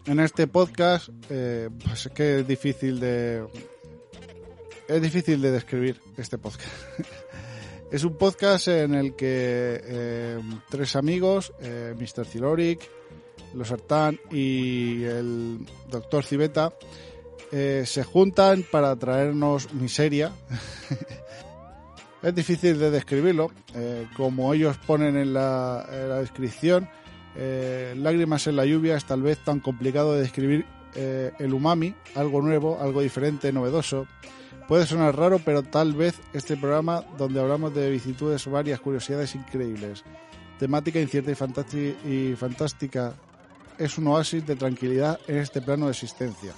En este podcast, eh, pues es que es difícil de. Es difícil de describir este podcast. es un podcast en el que eh, tres amigos, eh, Mr. Ziloric, Los Artán y el Dr. Civeta, eh, se juntan para traernos miseria. Es difícil de describirlo, eh, como ellos ponen en la, en la descripción, Lágrimas en la lluvia es tal vez tan complicado de describir el umami, algo nuevo, algo diferente, novedoso. Puede sonar raro, pero tal vez este programa donde hablamos de vicitudes varias curiosidades increíbles, temática incierta y, fantástica, es un oasis de tranquilidad en este plano de existencia.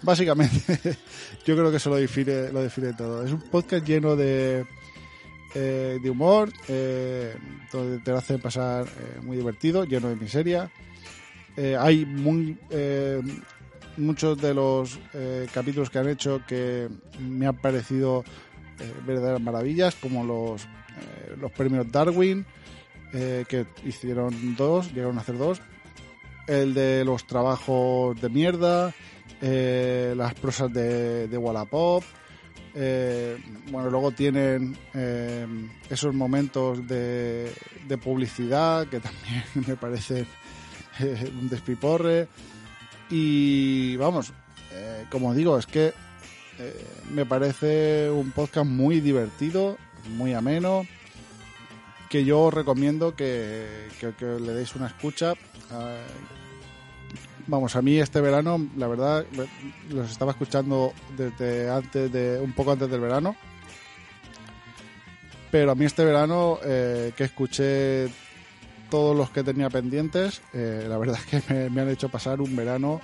Básicamente, yo creo que eso lo define, todo. Es un podcast lleno de, eh, de humor, eh, donde te lo hace pasar eh, muy divertido, lleno de miseria. Hay muy, muchos de los eh, capítulos que han hecho que me han parecido eh, verdaderas maravillas, como los, eh, los premios Darwin, que hicieron dos, llegaron a hacer dos. El de los trabajos de mierda, las prosas de, de Wallapop. Bueno, luego tienen esos momentos de, de publicidad que también me parecen eh, un despiporre. Y vamos, eh, como digo, es que eh, me parece un podcast muy divertido, muy ameno, que yo os recomiendo que, le deis una escucha. Eh, vamos, a mí este verano, la verdad, los estaba escuchando desde antes de, un poco antes del verano. Pero a mí este verano, eh, que escuché todos los que tenía pendientes, eh, la verdad es que me, han hecho pasar un verano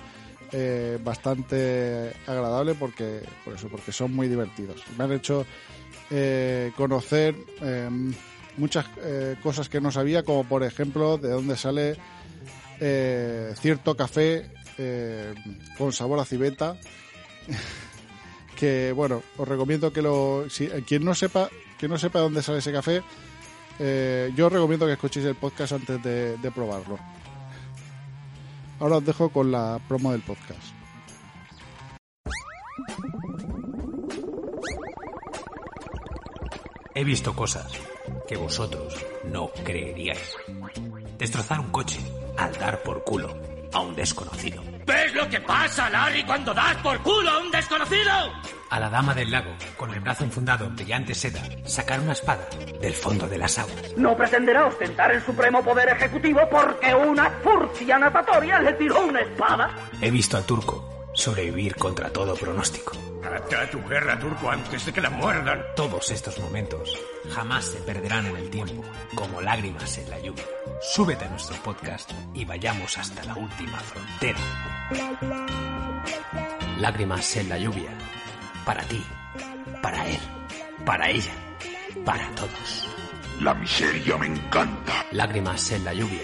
eh, bastante agradable porque, por eso, porque son muy divertidos. Me han hecho eh, conocer eh, muchas cosas que no sabía, como por ejemplo de dónde sale cierto café eh, con sabor a civeta. que bueno, os recomiendo que lo. Si, quien no sepa, quien no sepa dónde sale ese café, eh, yo os recomiendo que escuchéis el podcast antes de, de probarlo. Ahora os dejo con la promo del podcast. He visto cosas que vosotros no creeríais. Destrozar un coche al dar por culo a un desconocido. ¿Ves lo que pasa, Larry, cuando das por culo a un desconocido? A la dama del lago, con el brazo enfundado en brillante seda, sacar una espada del fondo de las aguas. No pretenderá ostentar el supremo poder ejecutivo porque una furcia natatoria le tiró una espada. He visto al turco sobrevivir contra todo pronóstico. Ata tu guerra, turco, antes de que la muerdan. Todos estos momentos jamás se perderán en el tiempo, como lágrimas en la lluvia. Súbete a nuestro podcast y vayamos hasta la última frontera. Lágrimas en la lluvia. Para ti, para él, para ella, para todos. La miseria me encanta. Lágrimas en la lluvia.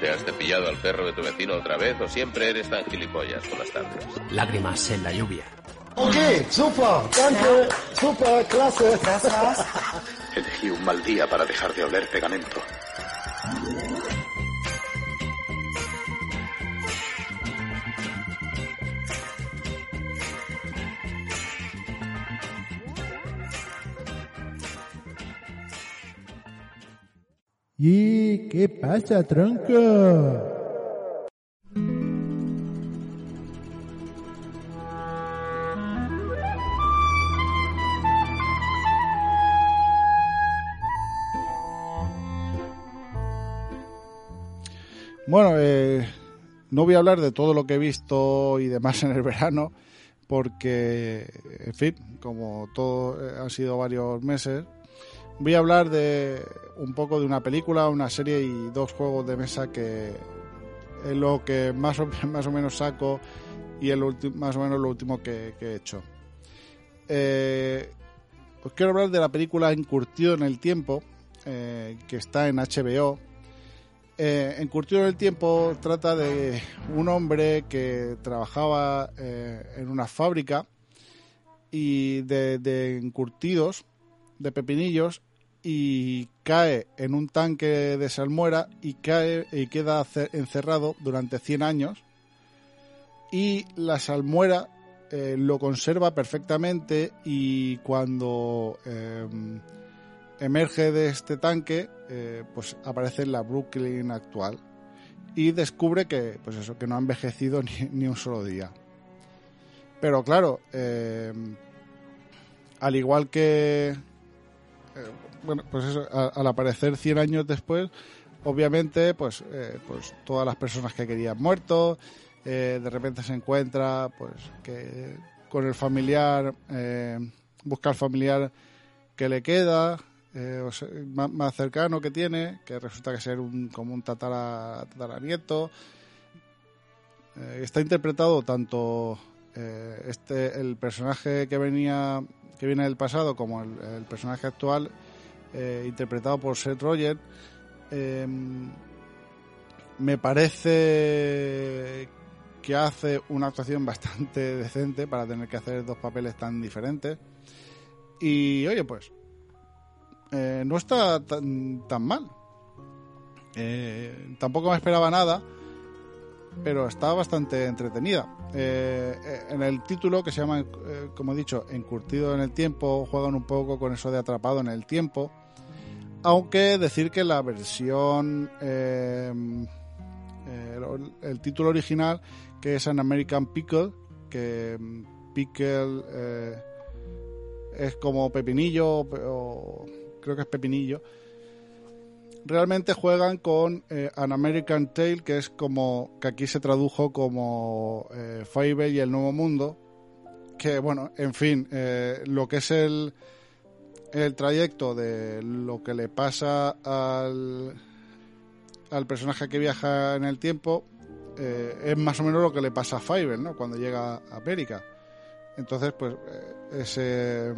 ¿Te has cepillado al perro de tu vecino otra vez o siempre eres tan gilipollas por las tardes? Lágrimas en la lluvia. Ok, super, danke, super, klasse. Gracias. Elegí un mal día para dejar de oler pegamento. ¿Y qué pasa, tronco? Bueno, eh, no voy a hablar de todo lo que he visto y demás en el verano, porque, en fin, como todo eh, han sido varios meses, voy a hablar de un poco de una película, una serie y dos juegos de mesa que es lo que más o, más o menos saco y ulti- más o menos lo último que, he hecho. Eh, os quiero hablar de la película Encurtido en el Tiempo, eh, que está en HBO. Eh, Encurtido en el Tiempo trata de un hombre que trabajaba eh, en una fábrica y de encurtidos, de pepinillos, y cae en un tanque de salmuera y cae y queda ce- encerrado durante 100 años. Y la salmuera eh, lo conserva perfectamente y cuando eh, emerge de este tanque, eh, pues aparece en la Brooklyn actual y descubre que, pues eso, que no ha envejecido ni, un solo día. Pero claro, eh, al igual que, bueno, pues eso, al aparecer 100 años después, obviamente, pues, eh, pues todas las personas que querían muertos, eh, de repente se encuentra, pues, que con el familiar, eh, busca al familiar que le queda, eh, más, cercano que tiene, que resulta que ser un, como un tatara, tataranieto. Está interpretado tanto este el personaje que venía que viene del pasado como el personaje actual eh, interpretado por Seth Rogen eh, me parece que hace una actuación bastante decente para tener que hacer dos papeles tan diferentes y oye pues eh, no está tan, mal Eh, tampoco me esperaba nada pero está bastante entretenida. En el título, que se llama, como he dicho, Encurtido en el tiempo, juegan un poco con eso de atrapado en el tiempo. Aunque decir que la versión, eh, eh, el, título original, que es An American Pickle, que mm, pickle eh, es como pepinillo, o creo que es pepinillo, realmente juegan con eh, An American Tale, que es como, que aquí se tradujo como eh, Fable y el Nuevo Mundo, que bueno, en fin, eh, lo que es el, el trayecto de lo que le pasa al, al personaje que viaja en el tiempo, eh, es más o menos lo que le pasa a Fable, ¿no? Cuando llega a América. Entonces, pues, eh, ese,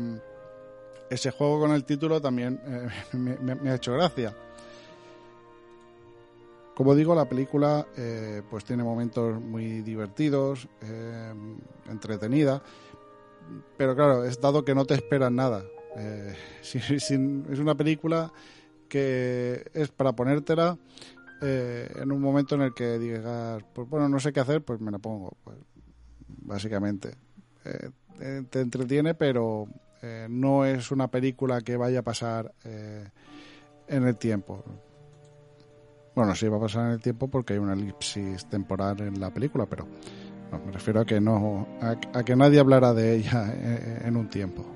ese juego con el título también eh, me, ha hecho gracia. Como digo, la película pues tiene momentos muy divertidos, entretenida, pero claro, es dado que no te esperas nada. Eh, es una película que es para ponértela eh, en un momento en el que digas, pues bueno, no sé qué hacer, pues me la pongo. Pues, básicamente, Eh, te- te entretiene, pero eh, no es una película que vaya a pasar eh, en el tiempo. Bueno, sí va a pasar en el tiempo porque hay una elipsis temporal en la película, pero no, me refiero a que no a, que nadie hablara de ella en un tiempo.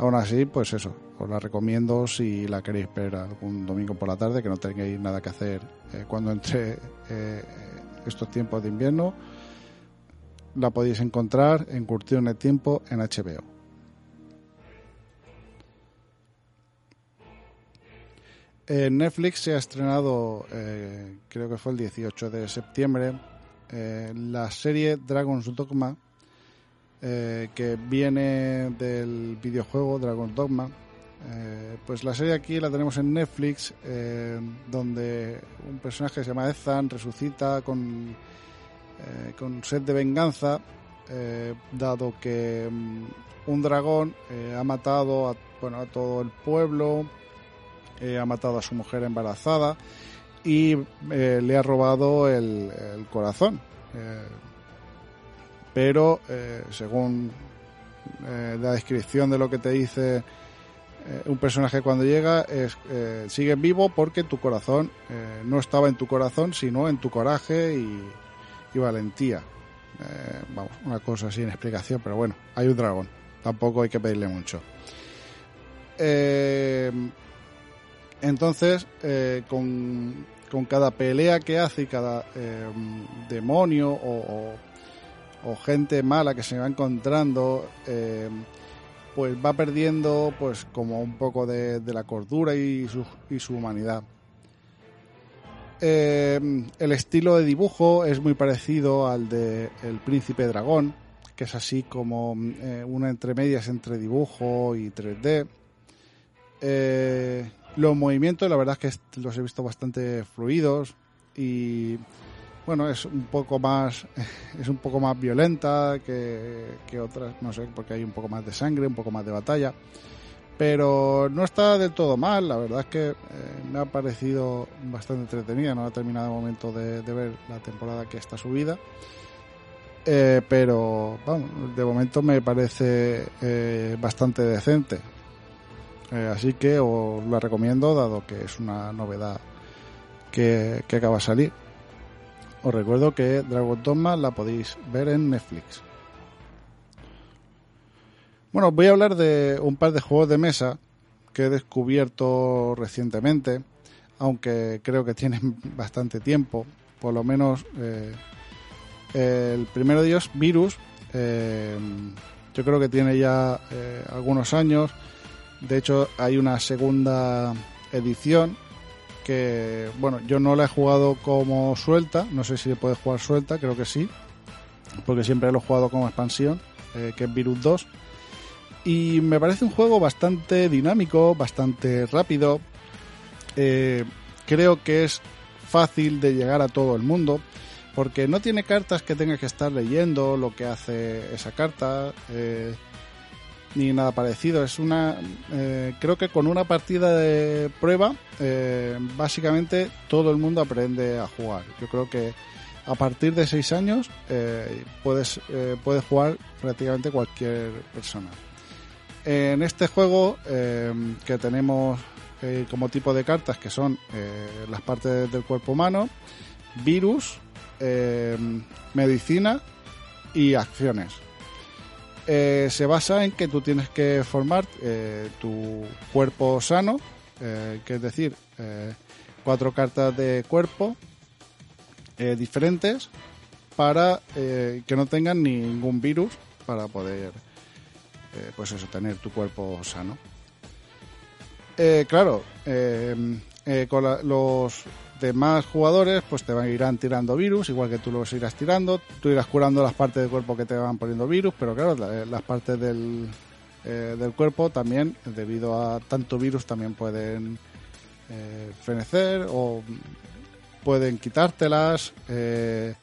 Aún así, pues eso, os la recomiendo si la queréis ver algún domingo por la tarde, que no tengáis nada que hacer eh, cuando entre eh, estos tiempos de invierno. La podéis encontrar en Curtido en el Tiempo en HBO. En Netflix se ha estrenado, eh, creo que fue el 18 de septiembre, eh, la serie Dragon's Dogma, eh, que viene del videojuego Dragon's Dogma. Eh, pues la serie aquí la tenemos en Netflix, eh, donde un personaje que se llama Ethan resucita con, eh, con sed de venganza, eh, dado que mm, un dragón ha matado a, bueno, a todo el pueblo, ha matado a su mujer embarazada y le ha robado el corazón. Pero eh, según eh, la descripción de lo que te dice eh, un personaje cuando llega, es sigue vivo porque tu corazón no estaba en tu corazón, sino en tu coraje y, y valentía. Vamos, una cosa sin explicación, pero bueno, hay un dragón. Tampoco hay que pedirle mucho. Entonces, con, con cada pelea que hace y cada demonio o, o, o gente mala que se va encontrando, eh, pues va perdiendo pues como un poco de, la cordura y su, y su humanidad. Eh, el estilo de dibujo es muy parecido al de El Príncipe Dragón, que es así como eh, una entre medias entre dibujo y 3D. Eh, los movimientos, la verdad es que los he visto bastante fluidos y bueno, es un poco más es un poco más violenta que, otras, no sé, porque hay un poco más de sangre, un poco más de batalla. Pero no está del todo mal, la verdad es que eh, me ha parecido bastante entretenida, no ha terminado el momento de, ver la temporada que está subida. Eh, pero vamos, de momento me parece eh, bastante decente. Así que os la recomiendo, dado que es una novedad que acaba de salir. Os recuerdo que Dragon Dogma la podéis ver en Netflix. Bueno, voy a hablar de un par de juegos de mesa que he descubierto recientemente. aunque creo que tienen bastante tiempo, por lo menos eh, el primero de ellos, Virus, eh, yo creo que tiene ya eh, algunos años, de hecho hay una segunda edición bueno, yo no la he jugado como suelta, no sé si se puede jugar suelta, creo que sí, porque siempre lo he jugado como expansión, eh, que es Virus 2. Y me parece un juego bastante dinámico, bastante rápido. Eh, creo que es fácil de llegar a todo el mundo, porque no tiene cartas que tengas que estar leyendo lo que hace esa carta. Eh, ni nada parecido. Es una, eh, creo que con una partida de prueba, eh, básicamente todo el mundo aprende a jugar. Yo creo que a partir de 6 años eh, puedes, eh, puede jugar prácticamente cualquier persona. En este juego que tenemos como tipo de cartas que son las partes del cuerpo humano, virus, medicina y acciones. Eh, se basa en que tú tienes que formar eh, tu cuerpo sano, eh, que es decir, cuatro cartas de cuerpo diferentes para que no tengan ningún virus para poder, pues eso, tener tu cuerpo sano. Claro, con los demás jugadores pues te irán tirando virus, igual que tú los irás tirando, tú irás curando las partes del cuerpo que te van poniendo virus, pero claro, la- las partes del, eh, del cuerpo también, debido a tanto virus, también pueden eh, fenecer o pueden quitártelas eh,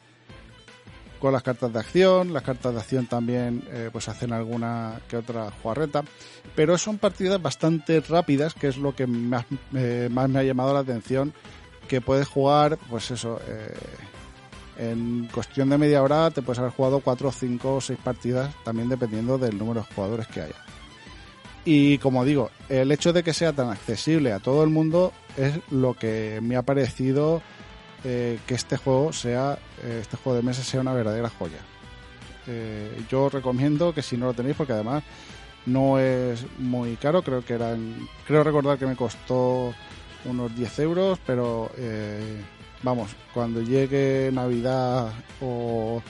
con las cartas de acción. Las cartas de acción también eh, pues hacen alguna que otra jugarreta, pero son partidas bastante rápidas, que es lo que más, eh, más me ha llamado la atención, que puedes jugar, pues eso, eh, en cuestión de media hora te puedes haber jugado 4, 5 o 6 partidas, también dependiendo del número de jugadores que haya. Y como digo, el hecho de que sea tan accesible a todo el mundo es lo que me ha parecido eh, que este juego sea, eh, este juego de mesa sea una verdadera joya. Yo recomiendo que si no lo tenéis, porque además no es muy caro, creo que eran, creo recordar que me costó unos 10 euros, pero eh, vamos, cuando llegue Navidad o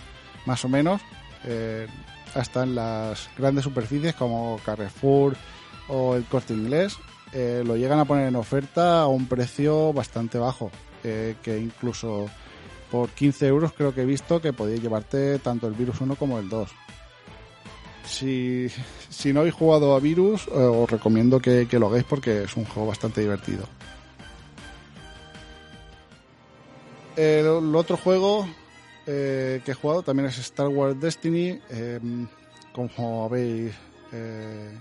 más o menos, eh, hasta en las grandes superficies como Carrefour o el Corte Inglés, eh, lo llegan a poner en oferta a un precio bastante bajo, que incluso por 15 euros creo que he visto que podéis llevarte tanto el Virus 1 como el 2. Si, si no habéis jugado a Virus, os recomiendo que, que lo hagáis porque es un juego bastante divertido. El, el otro juego eh, que he jugado también es Star Wars Destiny. eh, como habéis eh,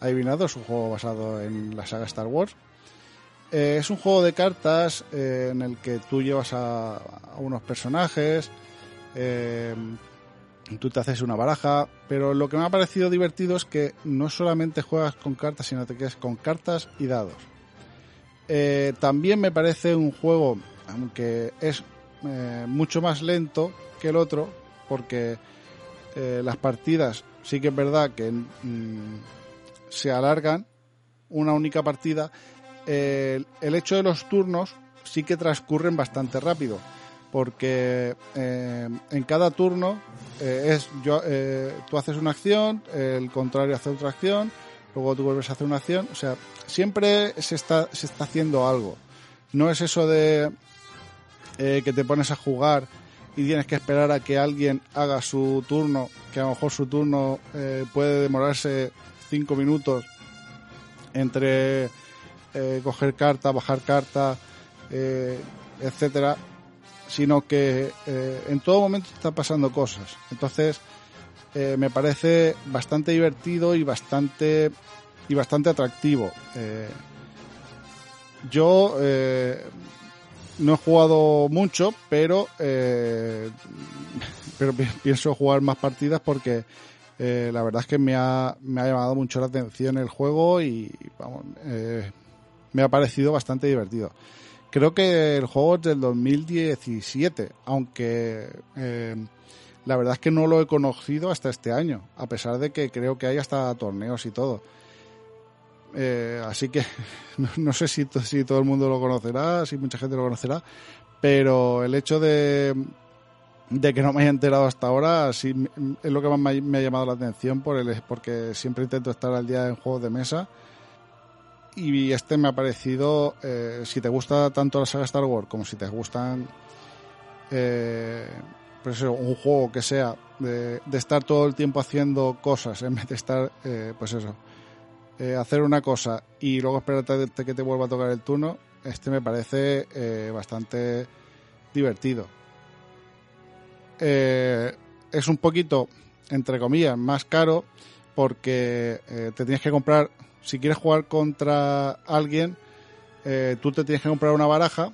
adivinado, es un juego basado en la saga Star Wars. Eh, es un juego de cartas eh, en el que tú llevas a, a unos personajes, eh, tú te haces una baraja, pero lo que me ha parecido divertido es que no solamente juegas con cartas, sino que es con cartas y dados. Eh, también me parece un juego, aunque es eh, mucho más lento que el otro, porque eh, las partidas sí que es verdad que mm, se alargan una única partida. El hecho de los turnos sí que transcurren bastante rápido, porque eh, en cada turno es yo, tú haces una acción, el contrario hace otra acción, luego tú vuelves a hacer una acción, o sea, siempre se está, se está haciendo algo. No es eso de eh, que te pones a jugar y tienes que esperar a que alguien haga su turno, que a lo mejor su turno eh, puede demorarse cinco minutos entre eh, coger carta, bajar carta, eh, etcétera, sino que en todo momento están pasando cosas. Entonces, me parece bastante divertido y bastante y bastante atractivo. Yo no he jugado mucho, pero eh, pero pi- pienso jugar más partidas porque eh, la verdad es que me ha, me ha llamado mucho la atención el juego y vamos, eh, me ha parecido bastante divertido. Creo que el juego es del 2017, aunque eh, la verdad es que no lo he conocido hasta este año, a pesar de que creo que hay hasta torneos y todo. Eh, así que no, no sé si, to- si todo el mundo lo conocerá, si mucha gente lo conocerá, pero el hecho de, que no me haya enterado hasta ahora sí es lo que más me ha, me ha llamado la atención por el, porque siempre intento estar al día en juegos de mesa. Y este me ha parecido, eh, si te gusta tanto la saga Star Wars como si te gustan eh, pues eso, un juego que sea de, de estar todo el tiempo haciendo cosas en vez de estar, eh, pues eso, eh, hacer una cosa y luego esperarte que te vuelva a tocar el turno, este me parece eh, bastante divertido. Eh, es un poquito, entre comillas, más caro porque te tienes que comprar, si quieres jugar contra alguien, tú te tienes que comprar una baraja,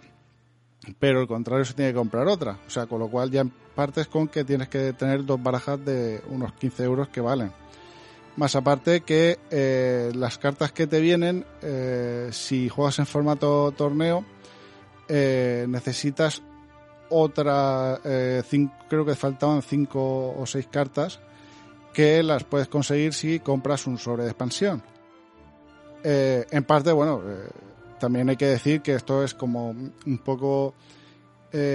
pero el contrario se tiene que comprar otra. O sea, con lo cual ya partes con que tienes que tener dos barajas de unos 15 euros que valen. Más aparte que eh, las cartas que te vienen, eh, si juegas en formato torneo, eh, necesitas otra, eh, cin- creo que faltaban cinco o seis cartas que las puedes conseguir si compras un sobre de expansión. En parte, bueno, también hay que decir que esto es como un poco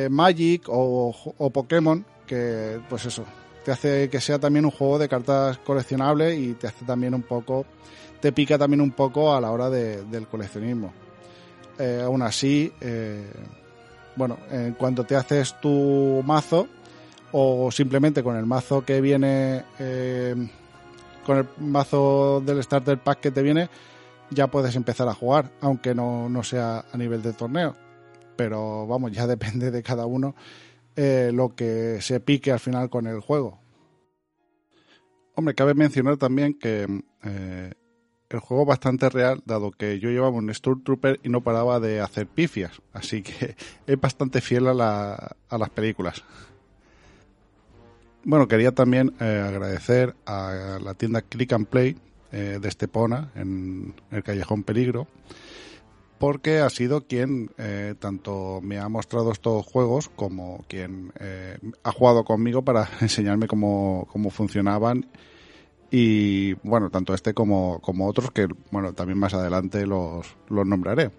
Magic o, o Pokémon, que pues eso, te hace que sea también un juego de cartas coleccionables y te hace también un poco, te pica también un poco a la hora de- del coleccionismo. Eh, aún así, eh, bueno, en cuanto te haces tu mazo, o simplemente con el mazo que viene, eh, con el mazo del starter pack que te viene, ya puedes empezar a jugar, aunque no, no sea a nivel de torneo. Pero vamos, ya depende de cada uno eh, lo que se pique al final con el juego. Hombre, cabe mencionar también que eh, el juego es bastante real, dado que yo llevaba un Stormtrooper y no paraba de hacer pifias. Así que es bastante fiel a, la- a las películas. Bueno, quería también eh, agradecer a la tienda Click and Play eh, de Estepona, en el Callejón Peligro, porque ha sido quien eh, tanto me ha mostrado estos juegos como quien eh, ha jugado conmigo para enseñarme cómo, cómo funcionaban y bueno, tanto este como, como otros que bueno, también más adelante los, los nombraré.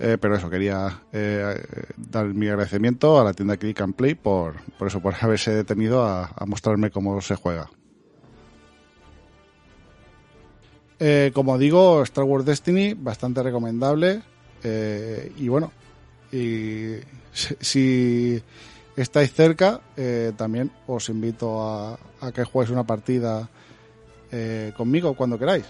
Eh, pero eso, quería eh, dar mi agradecimiento a la tienda Click and Play por, por eso, por haberse detenido a, a mostrarme cómo se juega. Eh, como digo, Star Wars Destiny, bastante recomendable. eh, y bueno, y si, estáis cerca, eh, también os invito a, que juegues una partida conmigo cuando queráis.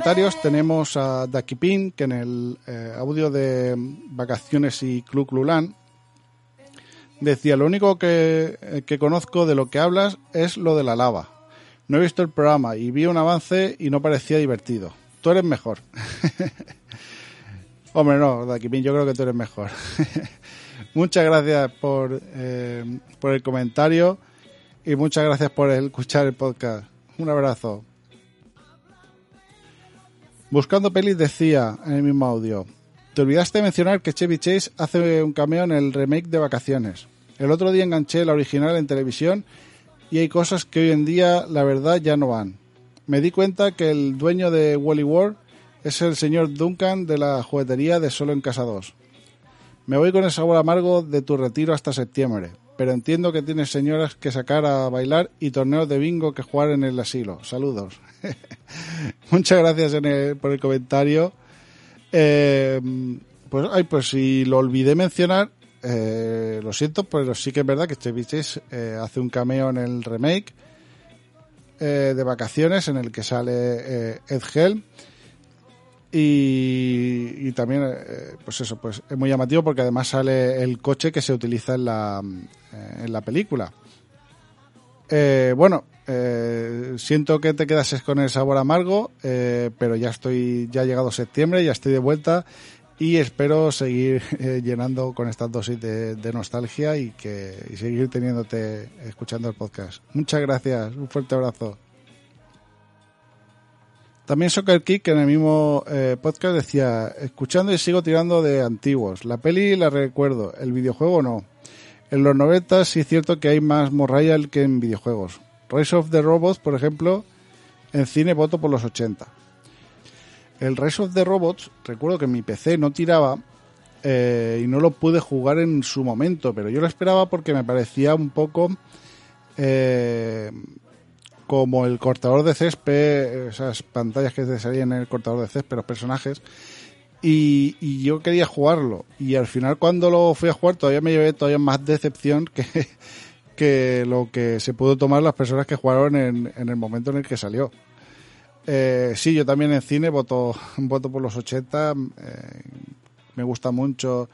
Comentarios tenemos a Dakipin, que en el eh, audio de Vacaciones y Club Lulan decía, lo único que, eh, que conozco de lo que hablas es lo de la lava. No he visto el programa y vi un avance y no parecía divertido. Tú eres mejor. Hombre, no, Dakipin, yo creo que tú eres mejor. muchas gracias por, eh, por el comentario y muchas gracias por escuchar el podcast. Un abrazo. Buscando pelis decía en el mismo audio, te olvidaste de mencionar que Chevy Chase hace un cameo en el remake de Vacaciones. El otro día enganché la original en televisión y hay cosas que hoy en día la verdad ya no van. Me di cuenta que el dueño de Wally World es el señor Duncan de la juguetería de Solo en Casa 2. Me voy con el sabor amargo de tu retiro hasta septiembre, pero entiendo que tienes señoras que sacar a bailar y torneos de bingo que jugar en el asilo. Saludos. Muchas gracias en el- por el comentario. Eh, pues, ay, pues si lo olvidé mencionar, eh, lo siento, pero sí que es verdad que Chevy Chase eh, hace un cameo en el remake eh, de vacaciones en el que sale eh, Ed Helm. Y, también, eh, pues eso, pues es muy llamativo porque además sale el coche que se utiliza en la, eh, en la película. Eh, bueno, eh, siento que te quedases con el sabor amargo, pero ya estoy, ya ha llegado septiembre, ya estoy de vuelta y espero seguir llenando con estas dosis de, de nostalgia y que y seguir teniéndote escuchando el podcast. Muchas gracias, un fuerte abrazo. También Soccer Kick en el mismo eh, podcast decía, escuchando y sigo tirando de antiguos. La peli la recuerdo, el videojuego no. En los 90 sí es cierto que hay más morralla que en videojuegos. Rise of the Robots, por ejemplo, en cine voto por los 80. El Rise of the Robots, recuerdo que mi PC no tiraba eh, y no lo pude jugar en su momento, pero yo lo esperaba porque me parecía un poco eh, como el cortador de césped, esas pantallas que te salían en el cortador de césped, los personajes, y, yo quería jugarlo. Y al final cuando lo fui a jugar todavía me llevé todavía más decepción que, que lo que se pudo tomar las personas que jugaron en, en el momento en el que salió. Eh, sí, yo también en cine voto, voto por los 80. eh, me gusta mucho.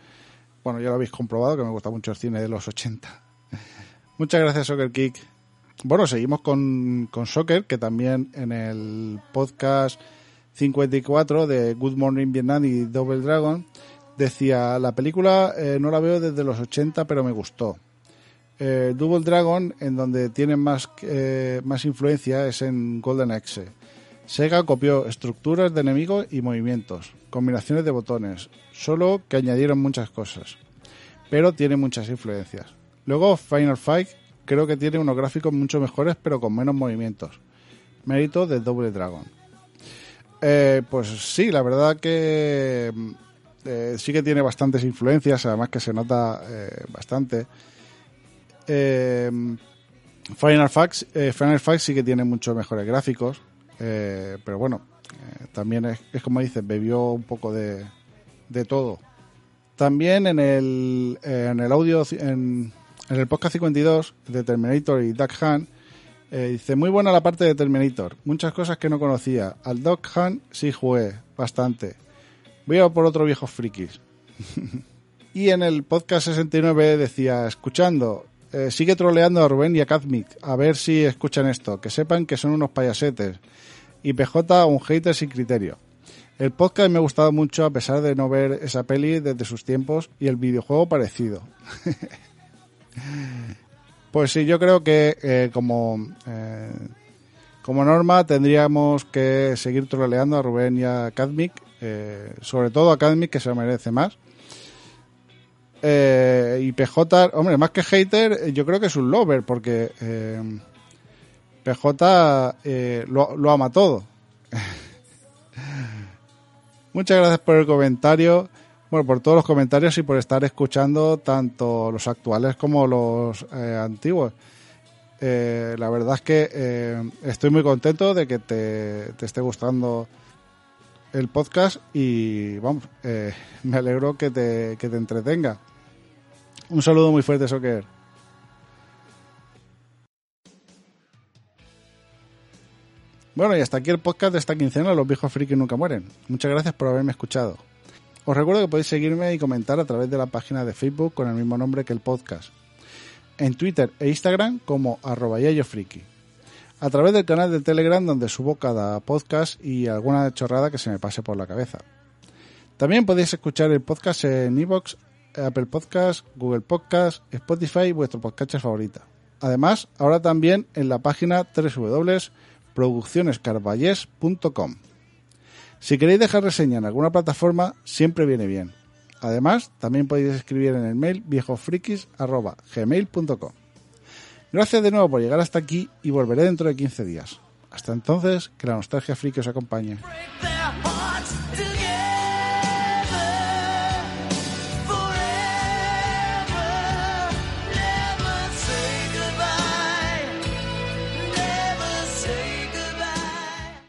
Bueno, ya lo habéis comprobado que me gusta mucho el cine de los 80. Muchas gracias, Soccer Kick. Bueno, seguimos con, con Soccer, que también en el podcast 54 de Good Morning Vietnam y Double Dragon decía: La película eh, no la veo desde los 80, pero me gustó. Eh, Double Dragon, en donde tiene más, eh, más influencia, es en Golden Axe. Sega copió estructuras de enemigos y movimientos, combinaciones de botones, solo que añadieron muchas cosas, pero tiene muchas influencias. Luego Final Fight creo que tiene unos gráficos mucho mejores pero con menos movimientos. Mérito de Double Dragon. Eh, pues sí, la verdad que eh, sí que tiene bastantes influencias, además que se nota eh, bastante. Eh, Final Fight, eh, Final Fight sí que tiene muchos mejores gráficos, pero bueno, también es, como dices, bebió un poco de, de todo. También en el, en el audio, en el podcast 52 de Terminator y Duck Hunt, eh, dice, muy buena la parte de Terminator, muchas cosas que no conocía. Al Duck Hunt sí jugué, bastante. Voy a por otro viejo frikis. y en el podcast 69 decía, escuchando, eh, sigue troleando a Rubén y a Kazmik, a ver si escuchan esto, que sepan que son unos payasetes. Y PJ, un hater sin criterio. El podcast me ha gustado mucho a pesar de no ver esa peli desde sus tiempos y el videojuego parecido. pues sí, yo creo que eh, como, eh, como norma tendríamos que seguir troleando a Rubén y a Kazmik, eh, sobre todo a Kazmik que se lo merece más. Y PJ, hombre, más que hater, yo creo que es un lover, porque PJ lo ama todo. Muchas gracias por el comentario, bueno, por todos los comentarios y por estar escuchando tanto los actuales como los eh, antiguos. Eh, la verdad es que eh, estoy muy contento de que te, te esté gustando el podcast y vamos, me alegro que te, que te entretenga. Un saludo muy fuerte, Soccer. Bueno, y hasta aquí el podcast de esta quincena, Los viejos frikis nunca mueren. Muchas gracias por haberme escuchado. Os recuerdo que podéis seguirme y comentar a través de la página de Facebook con el mismo nombre que el podcast. En Twitter e Instagram como arroba. A través del canal de Telegram donde subo cada podcast y alguna chorrada que se me pase por la cabeza. También podéis escuchar el podcast en iVoox, Apple Podcast, Google Podcast, Spotify vuestro podcast favorita. Además, ahora también en la página www.produccionescarballés.com. Si queréis dejar reseña en alguna plataforma, siempre viene bien. Además, también podéis escribir en el mail viejofrikis.gmail.com. Gracias de nuevo por llegar hasta aquí y volveré dentro de 15 días. Hasta entonces, que la nostalgia friki os acompañe.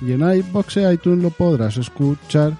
Y en iBox e iTunes lo podrás escuchar.